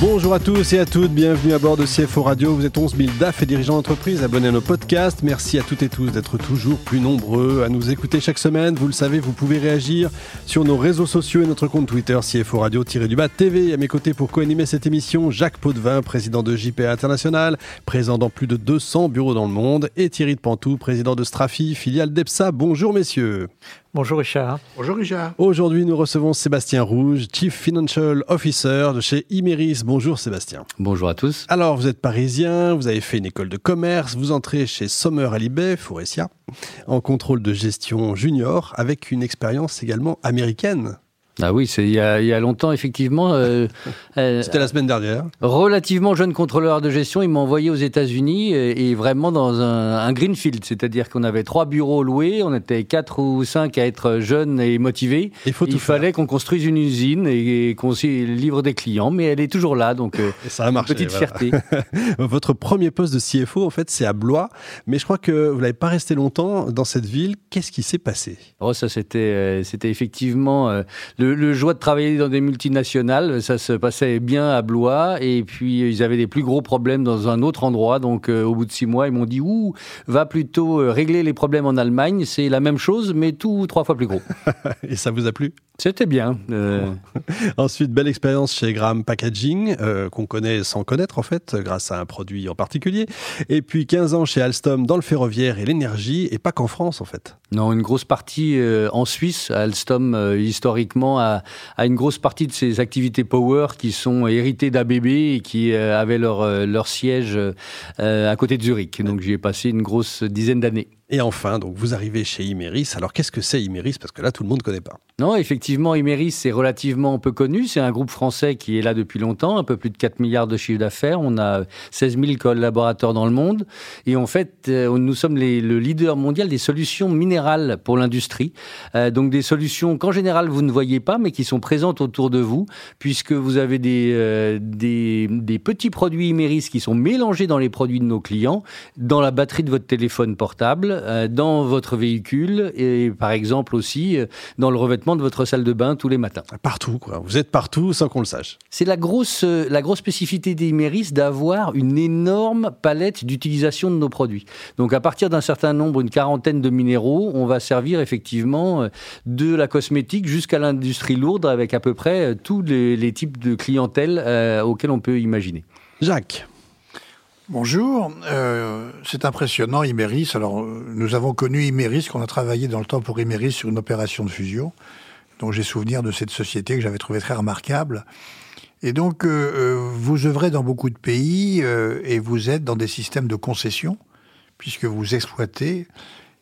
Bonjour à tous et à toutes, bienvenue à bord de CFO Radio. Vous êtes 11 000 DAF et dirigeants d'entreprise, abonnés à nos podcasts. Merci à toutes et tous d'être toujours plus nombreux à nous écouter chaque semaine. Vous le savez, vous pouvez réagir sur nos réseaux sociaux et notre compte Twitter CFO Radio-du-bas TV. À mes côtés pour co-animer cette émission, Jacques Potvin, président de JPA International, présent dans plus de 200 bureaux dans le monde, et Thierry de Pantou, président de Strafi, filiale d'EPSA. Bonjour messieurs. Bonjour Richard. Bonjour Richard. Aujourd'hui, nous recevons Sébastien Rouge, Chief Financial Officer de chez Imeris. Bonjour Sébastien. Bonjour à tous. Alors, vous êtes parisien, vous avez fait une école de commerce, vous entrez chez Sommer Alibay, Faurecia, en contrôle de gestion junior, avec une expérience également américaine. Ah oui, c'est il y a, il y a longtemps effectivement. Euh, euh, C'était la semaine dernière. Relativement jeune contrôleur de gestion, il m'a envoyé aux États-Unis et, et, vraiment dans un, un greenfield, c'est-à-dire qu'on avait trois bureaux loués, on était quatre ou cinq à être jeunes et motivés. Il, faut tout il faire. fallait qu'on construise une usine et, et qu'on livre des clients, mais elle est toujours là, donc euh, ça a marché, petite voilà. fierté. Votre premier poste de CFO, en fait, c'est à Blois, mais je crois que vous n'avez pas resté longtemps dans cette ville. Qu'est-ce qui s'est passé? Oh, ça c'était euh, c'était effectivement euh, le, joie de travailler dans des multinationales. Ça se passait bien à Blois et puis euh, ils avaient des plus gros problèmes dans un autre endroit. Donc euh, au bout de six mois, ils m'ont dit ouh, va plutôt euh, régler les problèmes en Allemagne. C'est la même chose, mais tout trois fois plus gros. et ça vous a plu? C'était bien. Euh, Ensuite, belle expérience chez Graham Packaging, euh, qu'on connaît sans connaître en fait, grâce à un produit en particulier. Et puis 15 ans chez Alstom dans le ferroviaire et l'énergie, et pas qu'en France en fait. Non, une grosse partie euh, en Suisse. Alstom, euh, historiquement, a, a, une grosse partie de ses activités power qui sont héritées d'ABB et qui euh, avaient leur, leur siège euh, à côté de Zurich. Donc j'y ai passé une grosse dizaine d'années. Et enfin, donc vous arrivez chez Imeris. Alors qu'est-ce que c'est Imeris? Parce que là, tout le monde ne connaît pas. Non, effectivement, Imeris, c'est relativement peu connu. C'est un groupe français qui est là depuis longtemps, un peu plus de 4 milliards de chiffre d'affaires. On a 16 000 collaborateurs dans le monde. Et en fait, euh, nous sommes le leader mondial des solutions minérales pour l'industrie. Euh, donc des solutions qu'en général, vous ne voyez pas, mais qui sont présentes autour de vous, puisque vous avez euh, des, des petits produits Imeris qui sont mélangés dans les produits de nos clients, dans la batterie de votre téléphone portable, euh, dans votre véhicule et par exemple aussi euh, dans le revêtement de votre salle de bain tous les matins. Partout, quoi. Vous êtes partout sans qu'on le sache. C'est la grosse, euh, la grosse spécificité d'Imeris d'avoir une énorme palette d'utilisation de nos produits. Donc à partir d'un certain nombre, une quarantaine de minéraux, on va servir effectivement de la cosmétique jusqu'à l'industrie lourde avec à peu près tous les, les types de clientèle euh, auxquels on peut imaginer. Jacques. Bonjour, euh, c'est impressionnant Imeris. Alors, euh, nous avons connu Imeris, qu'on a travaillé dans le temps pour Imeris sur une opération de fusion. Donc, j'ai souvenir de cette société que j'avais trouvée très remarquable. Et donc, euh, vous œuvrez dans beaucoup de pays euh, et vous êtes dans des systèmes de concession, puisque vous exploitez.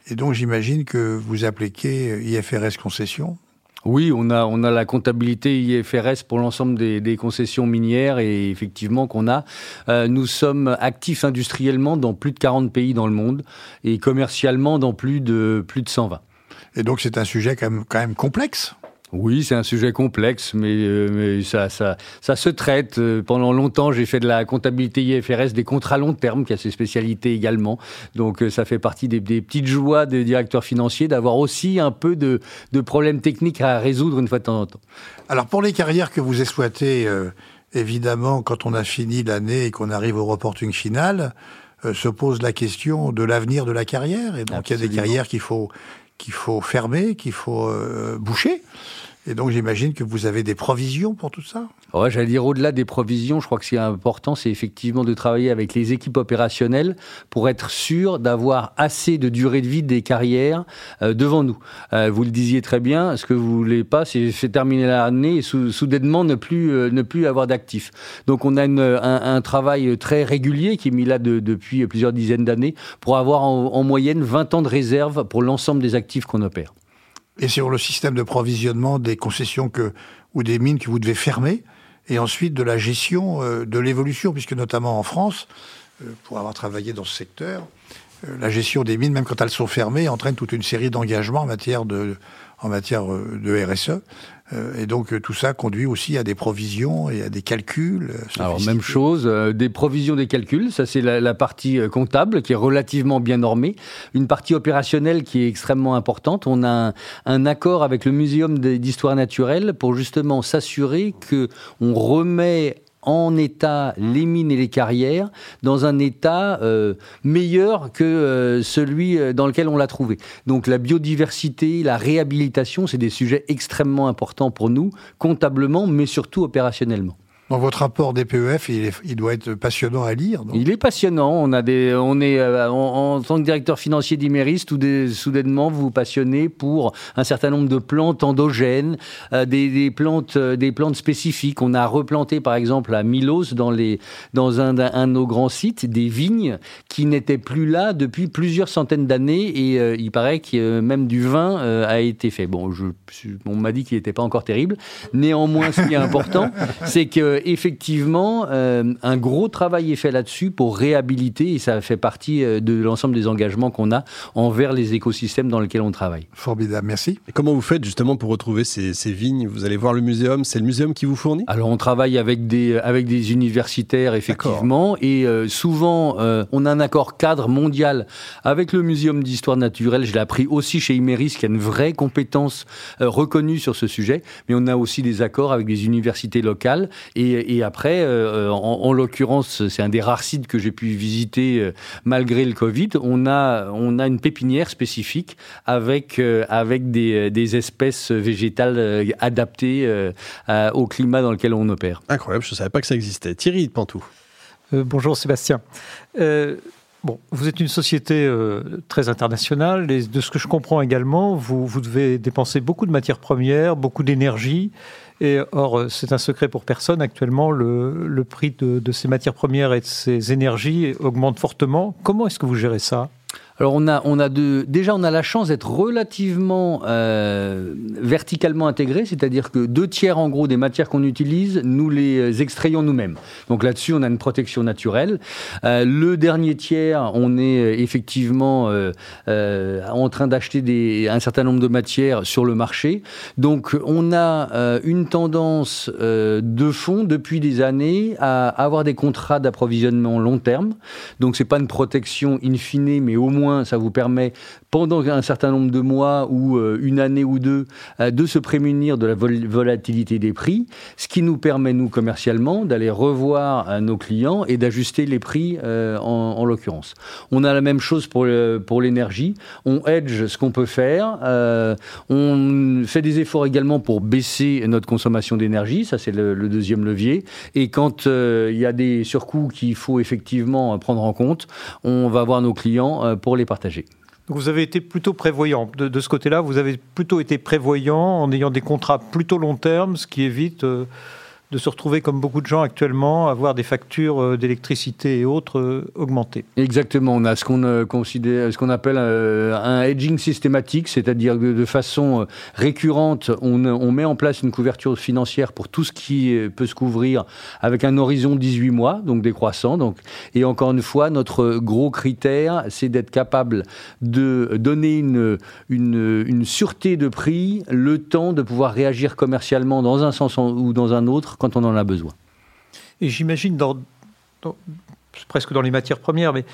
Et donc, j'imagine que vous appliquez IFRS concession. Oui, on a, on a la comptabilité IFRS pour l'ensemble des, concessions minières et effectivement qu'on a. Euh, nous sommes actifs industriellement dans plus de 40 pays dans le monde et commercialement dans plus de, plus de 120. Et donc c'est un sujet quand quand même complexe oui, c'est un sujet complexe, mais, euh, mais ça, ça, ça, se traite. Euh, pendant longtemps, j'ai fait de la comptabilité IFRS, des contrats long terme, qui a ses spécialités également. Donc, euh, ça fait partie des, des petites joies des directeurs financiers d'avoir aussi un peu de, de, problèmes techniques à résoudre une fois de temps en temps. Alors, pour les carrières que vous exploitez, euh, évidemment, quand on a fini l'année et qu'on arrive au reporting final, euh, se pose la question de l'avenir de la carrière. Et donc, il y a des carrières qu'il faut qu'il faut fermer, qu'il faut euh, boucher. Et donc j'imagine que vous avez des provisions pour tout ça? Ouais, j'allais dire au-delà des provisions, je crois que ce qui est important, c'est effectivement de travailler avec les équipes opérationnelles pour être sûr d'avoir assez de durée de vie des carrières euh, devant nous. Euh, vous le disiez très bien, ce que vous voulez pas, c'est terminer l'année et sou soudainement ne plus euh, ne plus avoir d'actifs. Donc on a un, travail très régulier qui est mis là de, depuis plusieurs dizaines d'années pour avoir en, en moyenne 20 ans de réserve pour l'ensemble des actifs qu'on opère et sur le système de provisionnement des concessions ou des mines que vous devez fermer, et ensuite de la gestion euh, de l'évolution, puisque notamment en France, euh, pour avoir travaillé dans ce secteur, la gestion des mines, même quand elles sont fermées, entraîne toute une série d'engagements en matière de, en matière de RSE. Euh, et donc tout ça conduit aussi à des provisions et à des calculs. Alors même chose, des provisions, des calculs, ça c'est la, partie comptable qui est relativement bien normée. Une partie opérationnelle qui est extrêmement importante. On a un, un accord avec le Muséum d'histoire naturelle pour justement s'assurer que on remet en état les mines et les carrières dans un état euh, meilleur que euh, celui euh, dans lequel on l'a trouvé. Donc la biodiversité, la réhabilitation, c'est des sujets extrêmement importants pour nous, comptablement, mais surtout opérationnellement. Dans votre rapport des PEF, il, doit être passionnant à lire. Il est passionnant. On a des, on est euh, en, tant que directeur financier d'Imeris, tout des, soudainement vous vous passionnez pour un certain nombre de plantes endogènes, euh, des, plantes, euh, des plantes spécifiques. On a replanté par exemple à Milos dans les, dans un, un de nos grands sites des vignes qui n'étaient plus là depuis plusieurs centaines d'années et il paraît que même du vin a été fait. Bon, on m'a dit qu'il n'était pas encore terrible. Néanmoins, ce qui est important, c'est que euh, effectivement, euh, un gros travail est fait là-dessus pour réhabiliter, et ça fait partie euh, de l'ensemble des engagements qu'on a envers les écosystèmes dans lesquels on travaille. Formidable, merci. Et comment vous faites justement pour retrouver ces, vignes? Vous allez voir le muséum, c'est le muséum qui vous fournit? Alors on travaille avec des, avec des universitaires, effectivement, et souvent on a un accord cadre mondial avec le muséum d'histoire naturelle. Je l'ai appris aussi chez Imeris, qui a une vraie compétence reconnue sur ce sujet, mais on a aussi des accords avec des universités locales et et, après, euh, en, l'occurrence, c'est un des rares sites que j'ai pu visiter euh, malgré le Covid. On a, on a une pépinière spécifique avec, euh, avec des, des, espèces végétales adaptées au climat dans lequel on opère. Incroyable, je ne savais pas que ça existait. Thierry Pantou. bonjour Sébastien. Vous êtes une société très internationale et de ce que je comprends également, vous, devez dépenser beaucoup de matières premières, beaucoup d'énergie. Et or, euh, c'est un secret pour personne. Actuellement, le, prix de, ces matières premières et de ces énergies augmente fortement. Comment est-ce que vous gérez ça? Alors on a, on a de, déjà on a la chance d'être relativement euh, verticalement intégré, c'est-à-dire que deux tiers en gros des matières qu'on utilise, nous les extrayons nous-mêmes. Donc là-dessus on a une protection naturelle. Euh, le dernier tiers, on est euh, effectivement euh, euh, en train d'acheter un certain nombre de matières sur le marché. Donc on a euh, une tendance de fond depuis des années à avoir des contrats d'approvisionnement long terme. Donc c'est pas une protection in fine, mais au moins ça vous permet, pendant un certain nombre de mois ou euh, une année ou deux, euh, de se prémunir de la volatilité des prix, ce qui nous permet, nous, commercialement, d'aller revoir euh, nos clients et d'ajuster les prix en, l'occurrence. On a la même chose pour, l'énergie. On hedge ce qu'on peut faire. on fait des efforts également pour baisser notre consommation d'énergie. Ça, c'est le, le, deuxième levier. Et quand il y a des surcoûts qu'il faut effectivement prendre en compte, on va voir nos clients pour les partager. vous avez été plutôt prévoyant. De, ce côté-là, vous avez plutôt été prévoyant en ayant des contrats plutôt long terme, ce qui évite euh, de se retrouver, comme beaucoup de gens actuellement, avoir des factures euh, d'électricité et autres euh, augmentées. Exactement. On a ce qu'on euh, considère, ce qu'on appelle un hedging systématique, c'est-à-dire de façon récurrente, on, on, met en place une couverture financière pour tout ce qui peut se couvrir avec un horizon de 18 mois, donc décroissant. Donc, et encore une fois, notre gros critère, c'est d'être capable de donner une, une, une sûreté de prix, le temps de pouvoir réagir commercialement dans un sens ou dans un autre quand on en a besoin. Et j'imagine dans, presque dans les matières premières, mais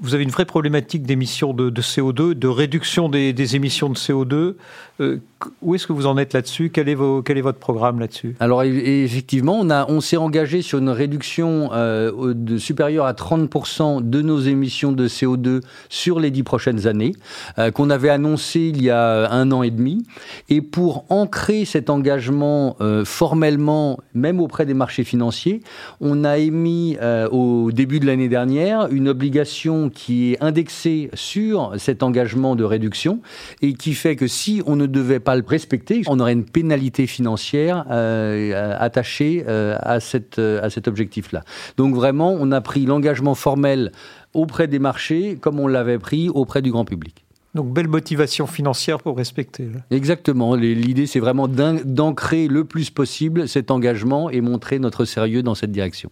vous avez une vraie problématique d'émissions de, CO2, de réduction des, émissions de CO2. Euh, où est-ce que vous en êtes là-dessus? Quel, est votre programme là-dessus? Alors effectivement, on, on s'est engagé sur une réduction euh, de, supérieure à 30% de nos émissions de CO2 sur les dix prochaines années, euh, qu'on avait annoncé il y a un an et demi. Et pour ancrer cet engagement formellement, même auprès des marchés financiers, on a émis au début de l'année dernière une obligation qui est indexée sur cet engagement de réduction et qui fait que si on ne devait pas le respecter, on aurait une pénalité financière euh, attachée euh, à, euh, à cet objectif-là. Donc vraiment, on a pris l'engagement formel auprès des marchés comme on l'avait pris auprès du grand public. Donc belle motivation financière pour respecter. Exactement. L'idée, c'est vraiment d'ancrer le plus possible cet engagement et montrer notre sérieux dans cette direction.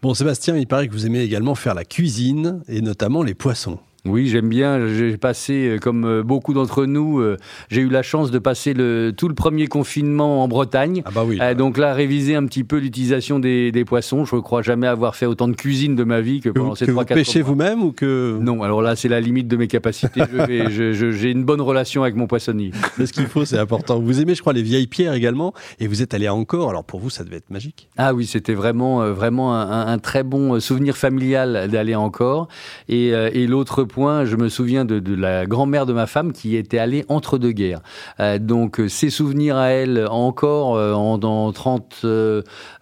Bon, Sébastien, il paraît que vous aimez également faire la cuisine et notamment les poissons. Oui, j'aime bien. J'ai passé, euh, comme euh, beaucoup d'entre nous, euh, j'ai eu la chance de passer le, tout le premier confinement en Bretagne. Ah bah oui. donc là, réviser un petit peu l'utilisation des, poissons. Je ne crois jamais avoir fait autant de cuisine de ma vie que pendant ces trois, quatre mois. Vous pêchez vous-même ou que Non, alors là, c'est la limite de mes capacités. J'ai une bonne relation avec mon poissonnier. C'est ce qu'il faut, c'est important. Vous aimez, je crois, les vieilles pierres également, et vous êtes allé à Encore. Alors pour vous, ça devait être magique. Ah oui, c'était vraiment, vraiment un, très bon souvenir familial d'aller encore. Et, et l'autre point, je me souviens de, la grand-mère de ma femme qui était allée entre deux guerres. Euh, donc euh, ses souvenirs à elle encore euh, en, dans 30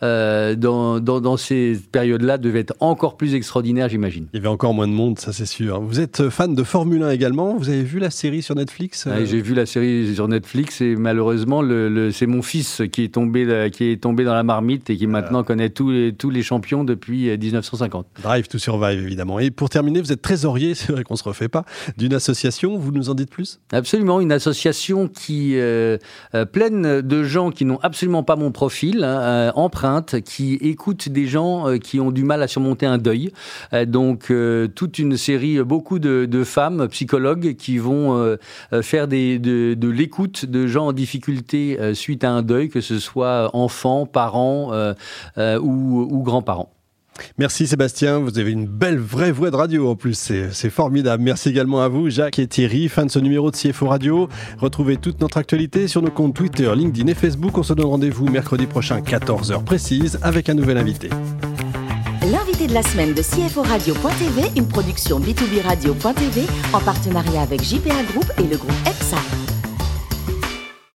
dans, dans, ces périodes-là devaient être encore plus extraordinaires, j'imagine. Il y avait encore moins de monde, ça c'est sûr. Vous êtes fan de Formule 1 également? Vous avez vu la série sur Netflix J'ai vu la série sur Netflix et malheureusement le, c'est mon fils qui est tombé qui est tombé dans la marmite et qui maintenant connaît tous les, tous les champions depuis 1950. Drive to Survive évidemment. Et pour terminer, vous êtes trésorier, vrai qu'on se refait pas, d'une association. Vous nous en dites plus? Absolument, une association qui euh, euh, pleine de gens qui n'ont absolument pas mon profil, hein, euh, empreinte, qui écoute des gens qui ont du mal à surmonter un deuil. donc toute une série, beaucoup de, femmes psychologues qui vont faire de, l'écoute de gens en difficulté suite à un deuil, que ce soit enfants, parents ou grands-parents. Merci Sébastien, vous avez une belle vraie voix de radio en plus, c'est formidable. Merci également à vous Jacques et Thierry, fin de ce numéro de CFO Radio. Retrouvez toute notre actualité sur nos comptes Twitter, LinkedIn et Facebook. On se donne rendez-vous mercredi prochain 14h précise avec un nouvel invité. L'invité de la semaine de CFO Radio.tv, une production B2B Radio.tv en partenariat avec JPA Group et le groupe EPSA.